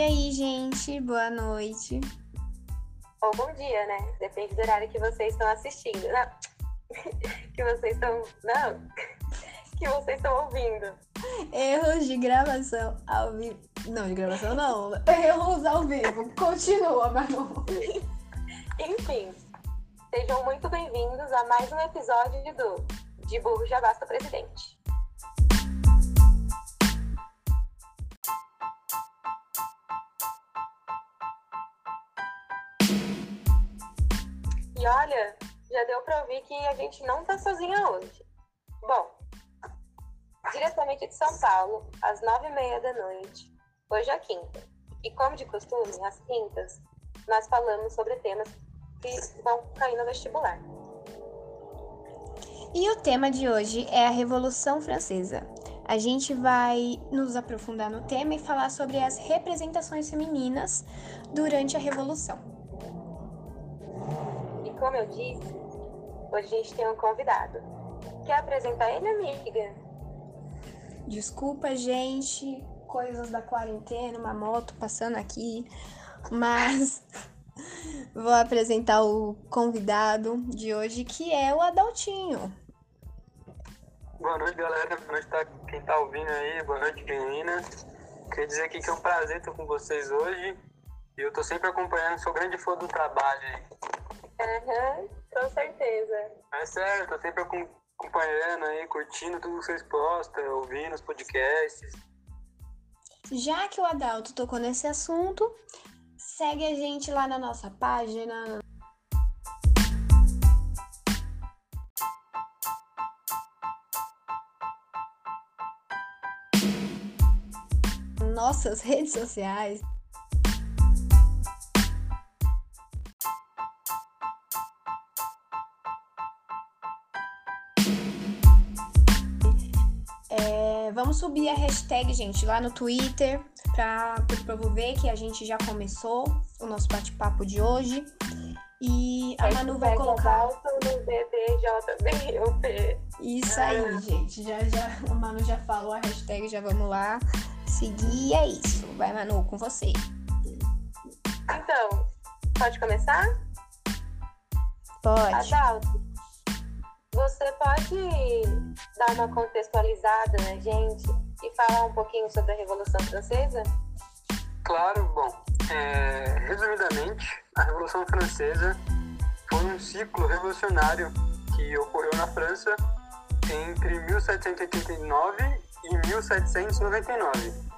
E aí, gente, boa noite. Ou bom dia, né? Depende do horário que vocês estão assistindo. Não. que vocês estão. Não. que vocês estão ouvindo. Erros de gravação ao vivo. Não, de gravação não. Erros ao vivo. Continua, Manu. Enfim, sejam muito bem-vindos a mais um episódio do De Burro Já Basta Presidente. E olha, já deu para ouvir que a gente não tá sozinha hoje. Bom, diretamente de São Paulo, às nove e meia da noite, hoje é quinta. E como de costume, às quintas, nós falamos sobre temas que vão cair no vestibular. E o tema de hoje é a Revolução Francesa. A gente vai nos aprofundar no tema e falar sobre as representações femininas durante a Revolução como eu disse, hoje a gente tem um convidado. Quer apresentar ele, amiga? Desculpa, gente, coisas da quarentena, uma moto passando aqui, mas vou apresentar o convidado de hoje, que é o Adaltinho. Boa noite, galera. Boa noite tá, quem tá ouvindo aí. Boa noite, menina. Queria dizer aqui que é um prazer estar com vocês hoje. E eu tô sempre acompanhando, sou grande fã do trabalho aí. Uhum, com certeza. É sério, tô sempre acompanhando aí, curtindo tudo que vocês postam, ouvindo os podcasts. Já que o Adalto tocou nesse assunto, segue a gente lá na nossa página. Nossas redes sociais. Vamos subir a hashtag, gente, lá no Twitter, para o povo ver que a gente já começou o nosso bate-papo de hoje. E a Manu vai colocar. Isso aí, gente. Já, já, o Manu já falou a hashtag, já vamos lá seguir. é isso. Vai, Manu, com você. Então, pode começar? Pode. Adalto, você pode dar uma contextualizada na gente e falar um pouquinho sobre a Revolução Francesa? Claro, bom, é, resumidamente, a Revolução Francesa foi um ciclo revolucionário que ocorreu na França entre 1789 e 1799.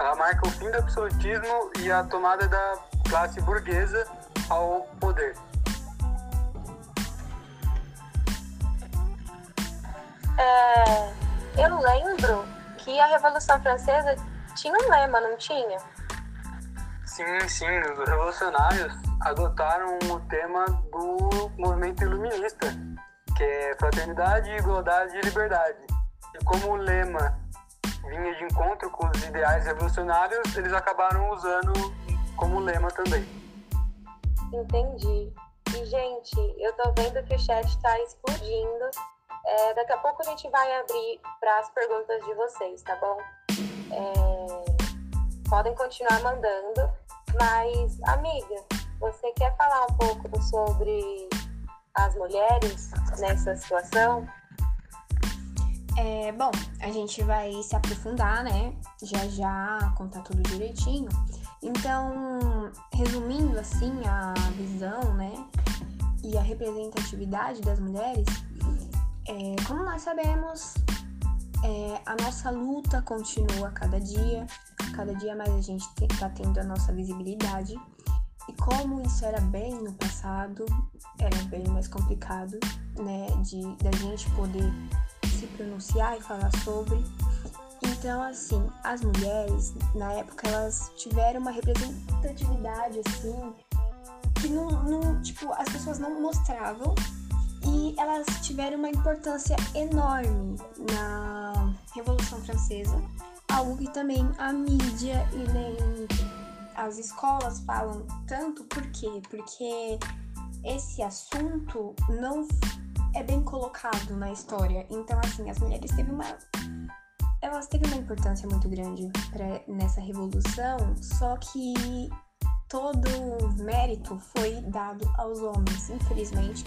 Ela marca o fim do absolutismo e a tomada da classe burguesa ao poder. É, eu lembro que a Revolução Francesa tinha um lema, não tinha? Sim, sim. Os revolucionários adotaram o tema do movimento iluminista, que é fraternidade, igualdade e liberdade. E como o lema vinha de encontro com os ideais revolucionários, eles acabaram usando como lema também. Entendi. E, gente, eu tô vendo que o chat está explodindo é, daqui a pouco a gente vai abrir para as perguntas de vocês, tá bom? É, podem continuar mandando, mas, amiga, você quer falar um pouco sobre as mulheres nessa situação? É, bom, a gente vai se aprofundar, né? Já já contar tudo direitinho. Então, resumindo assim a visão, né? E a representatividade das mulheres, é, como nós sabemos, é, a nossa luta continua a cada dia, cada dia mais a gente está tendo a nossa visibilidade. E como isso era bem no passado, era bem mais complicado, né, de da gente poder se pronunciar e falar sobre. Então, assim, as mulheres, na época, elas tiveram uma representatividade, assim, que não, não tipo, as pessoas não mostravam e elas tiveram uma importância enorme na Revolução Francesa, algo que também a mídia e nem as escolas falam tanto, por quê? Porque esse assunto não é bem colocado na história. Então, assim, as mulheres teve uma elas teve uma importância muito grande pra, nessa revolução, só que todo o mérito foi dado aos homens. Infelizmente,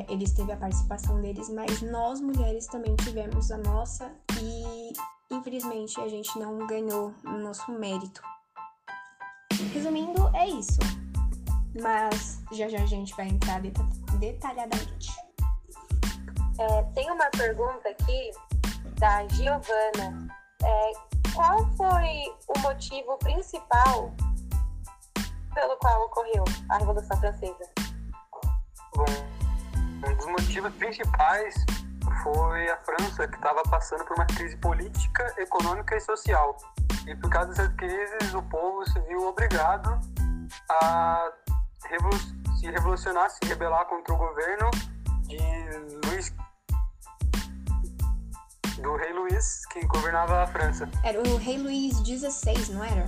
é, eles teve a participação deles, mas nós mulheres também tivemos a nossa e infelizmente a gente não ganhou o nosso mérito. Resumindo, é isso. Mas já já a gente vai entrar detalhadamente. É, tem uma pergunta aqui da Giovana. É, qual foi o motivo principal pelo qual ocorreu a Revolução Francesa? Bom, um dos motivos principais foi a França, que estava passando por uma crise política, econômica e social. E por causa dessas crises, o povo se viu obrigado a revolu se revolucionar, se rebelar contra o governo de Luís do rei Luís, que governava a França. Era o rei Luís XVI, não era?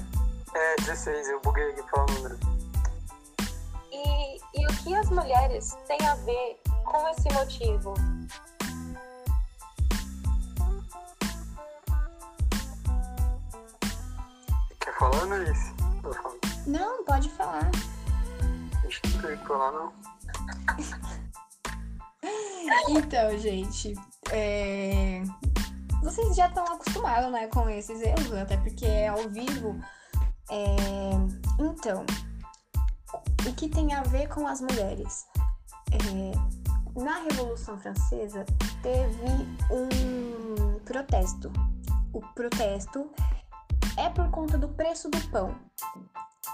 É, 16, eu buguei aqui falar o número. E, e o que as mulheres têm a ver com esse motivo? Quer falar, Alice? Não, pode falar. Tem que falar, não. então, gente, é... vocês já estão acostumados né, com esses erros, até porque é ao vivo. É... Então, o que tem a ver com as mulheres? É... Na Revolução Francesa teve um protesto. O protesto é por conta do preço do pão.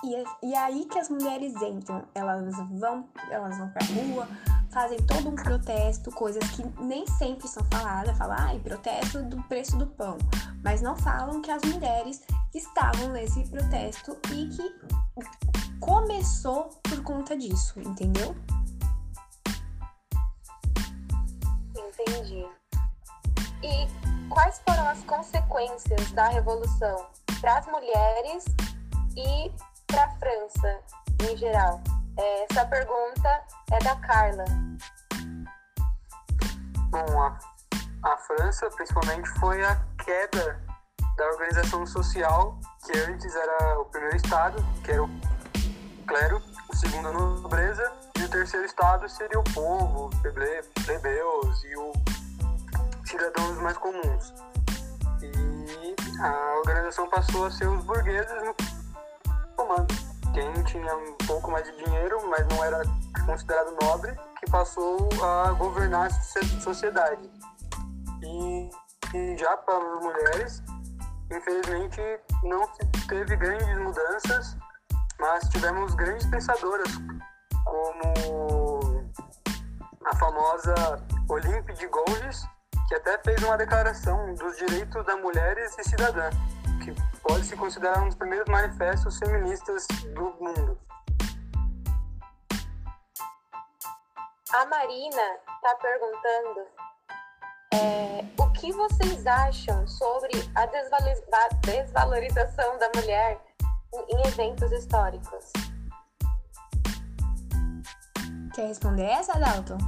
E, é, e é aí que as mulheres entram. Elas vão, elas vão pra rua, fazem todo um protesto, coisas que nem sempre são faladas, falam, ai, protesto do preço do pão, mas não falam que as mulheres estavam nesse protesto e que começou por conta disso, entendeu? E quais foram as consequências da revolução para as mulheres e para a França em geral? Essa pergunta é da Carla. Bom, a, a França, principalmente, foi a queda da organização social, que antes era o primeiro estado, que era o clero, o segundo a nobreza, e o terceiro estado seria o povo, plebeus e os cidadãos mais comuns. E a organização passou a ser os burgueses no comando quem tinha um pouco mais de dinheiro, mas não era considerado nobre, que passou a governar a sociedade. E, e já para as mulheres, infelizmente, não teve grandes mudanças, mas tivemos grandes pensadoras, como a famosa Olympe de Gouges, que até fez uma declaração dos direitos das mulheres e cidadãs que pode se considerar um dos primeiros manifestos feministas do mundo. A Marina está perguntando é, o que vocês acham sobre a desvalorização da mulher em eventos históricos? Quer responder essa, Dalton?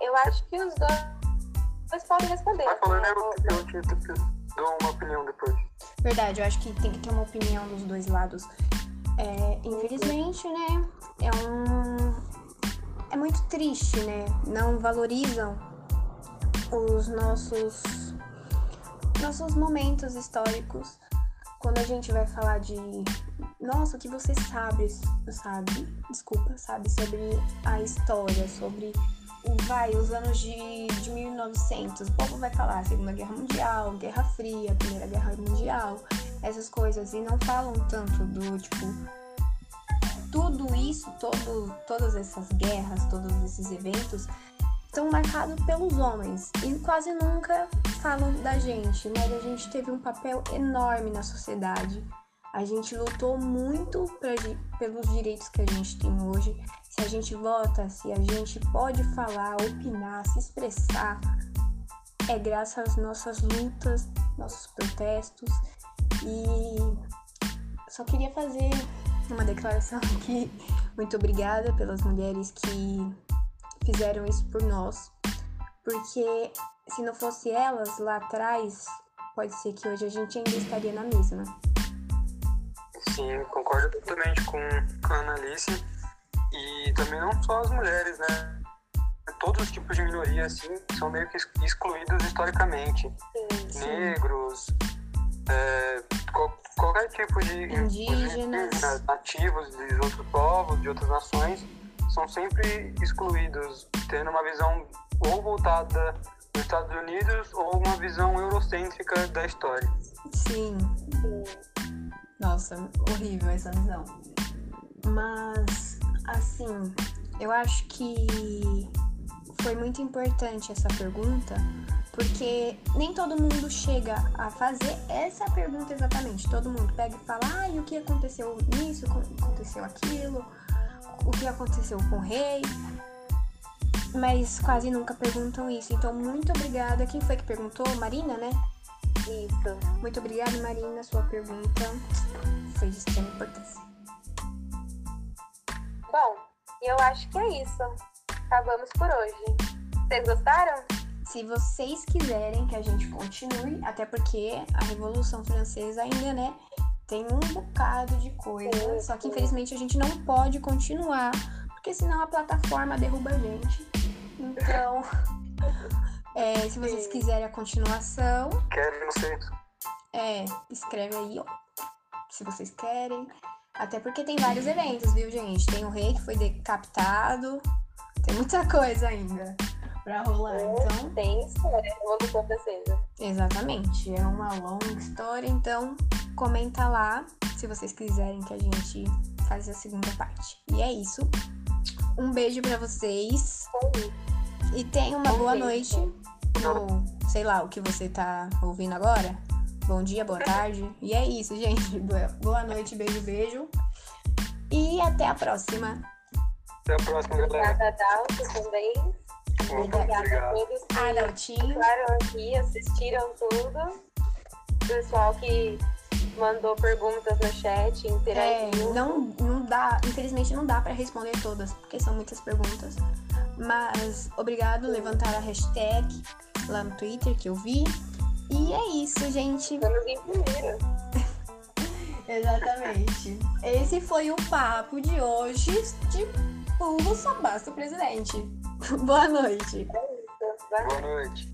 Eu acho que os dois podem responder. Vai falando, eu, eu, eu, dou uma opinião depois. Verdade, eu acho que tem que ter uma opinião dos dois lados. É, infelizmente, né? É um. É muito triste, né? Não valorizam os nossos nossos momentos históricos. Quando a gente vai falar de nossa, o que você sabe, sabe, desculpa, sabe? Sobre a história, sobre vai, os anos de, de 1900, o povo vai falar Segunda Guerra Mundial, Guerra Fria, Primeira Guerra Mundial, essas coisas, e não falam tanto do, tipo, tudo isso, todo, todas essas guerras, todos esses eventos estão marcados pelos homens e quase nunca falam da gente, mas a gente teve um papel enorme na sociedade. A gente lutou muito pra, pelos direitos que a gente tem hoje se a gente vota, se a gente pode falar, opinar, se expressar, é graças às nossas lutas, nossos protestos. E só queria fazer uma declaração aqui. Muito obrigada pelas mulheres que fizeram isso por nós. Porque se não fosse elas lá atrás, pode ser que hoje a gente ainda estaria na mesma. Sim, concordo totalmente com, com a Analice. E também não só as mulheres, né? Todos os tipos de minoria, assim, são meio que excluídos historicamente. Sim, sim. Negros, é, qual- qualquer tipo de Indígenas. nativos de outros povos, de outras nações, são sempre excluídos, tendo uma visão ou voltada dos Estados Unidos ou uma visão eurocêntrica da história. Sim. Nossa, horrível essa visão. Mas, assim, eu acho que foi muito importante essa pergunta, porque nem todo mundo chega a fazer essa pergunta exatamente. Todo mundo pega e fala, ah, e o que aconteceu nisso, aconteceu aquilo, o que aconteceu com o rei. Mas quase nunca perguntam isso. Então, muito obrigada. Quem foi que perguntou? Marina, né? Isso. Muito obrigada, Marina. Sua pergunta foi de extrema importância. Bom, eu acho que é isso. Acabamos por hoje. Vocês gostaram? Se vocês quiserem que a gente continue, até porque a Revolução Francesa ainda, né, tem um bocado de coisa. Sim, Só que sim. infelizmente a gente não pode continuar, porque senão a plataforma derruba a gente. Então, é, se vocês Sim. quiserem a continuação, Quero, não sei. É, escreve aí, ó. Se vocês querem. Até porque tem vários eventos, viu, gente? Tem o rei que foi decapitado. Tem muita coisa ainda pra rolar. Então, Tem história, Revolução Francesa. exatamente. É uma longa história. Então, comenta lá se vocês quiserem que a gente faça a segunda parte. E é isso. Um beijo pra vocês. E tenha uma Um boa beijo. noite. Ou, sei lá, o que você tá ouvindo agora. Bom dia, boa tarde. E é isso, gente. Boa- noite, beijo, beijo. E até a próxima. Até a próxima, galera. Obrigada, Dalton, também. Opa, Obrigada a obrigado. todos que Adaltinho. ficaram aqui, assistiram tudo. Pessoal que mandou perguntas no chat, É, interagiu. não, não dá, infelizmente não dá pra responder todas, porque são muitas perguntas. Mas obrigado, levantar a hashtag lá no Twitter que eu vi. E é isso, gente. Vamos em primeiro. Exatamente. Esse foi o papo de hoje de Pulo Só Basta o Presidente. Boa noite. Vai. Boa noite.